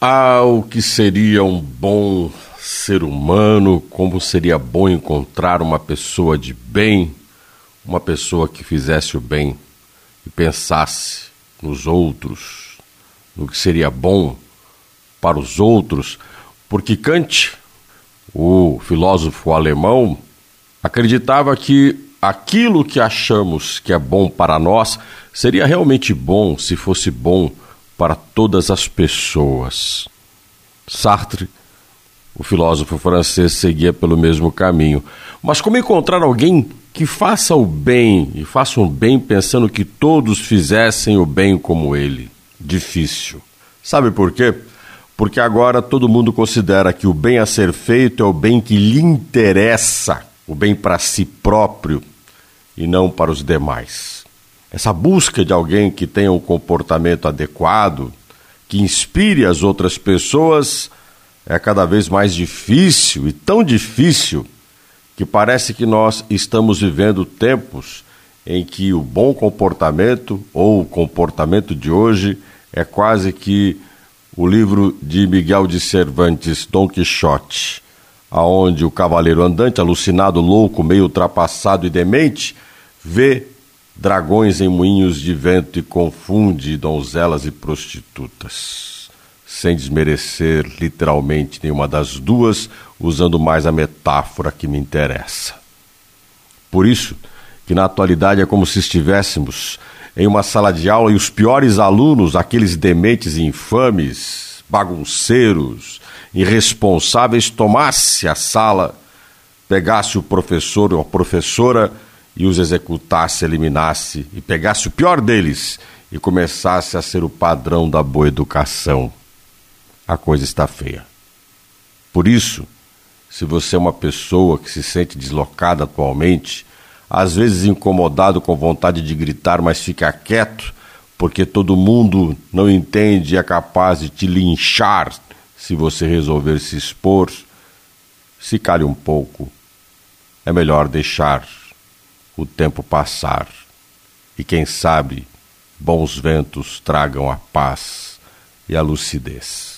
Ah, o que seria um bom ser humano, como seria bom encontrar uma pessoa de bem, uma pessoa que fizesse o bem e pensasse nos outros, no que seria bom para os outros, porque Kant, o filósofo alemão, acreditava que aquilo que achamos que é bom para nós seria realmente bom se fosse bom para todas as pessoas. Sartre, o filósofo francês, seguia pelo mesmo caminho. Mas como encontrar alguém que faça o bem e faça um bem pensando que todos fizessem o bem como ele? Difícil. Sabe por quê? Porque agora todo mundo considera que o bem a ser feito é o bem que lhe interessa, o bem para si próprio e não para os demais. Essa busca de alguém que tenha um comportamento adequado, que inspire as outras pessoas, é cada vez mais difícil e tão difícil que parece que nós estamos vivendo tempos em que o bom comportamento ou o comportamento de hoje é quase que o livro de Miguel de Cervantes, Dom Quixote, aonde o cavaleiro andante, alucinado, louco, meio ultrapassado e demente, vê dragões em moinhos de vento e confunde donzelas e prostitutas, sem desmerecer literalmente nenhuma das duas, usando mais a metáfora que me interessa. Por isso que na atualidade é como se estivéssemos em uma sala de aula e os piores alunos, aqueles dementes e infames, bagunceiros, irresponsáveis, tomasse a sala, pegasse o professor ou a professora e os executasse, eliminasse e pegasse o pior deles e começasse a ser o padrão da boa educação, a coisa está feia. Por isso, se você é uma pessoa que se sente deslocada atualmente, às vezes incomodado com vontade de gritar, mas fica quieto, porque todo mundo não entende e é capaz de te linchar se você resolver se expor, se cale um pouco. É melhor deixar o tempo passar e, quem sabe, bons ventos tragam a paz e a lucidez.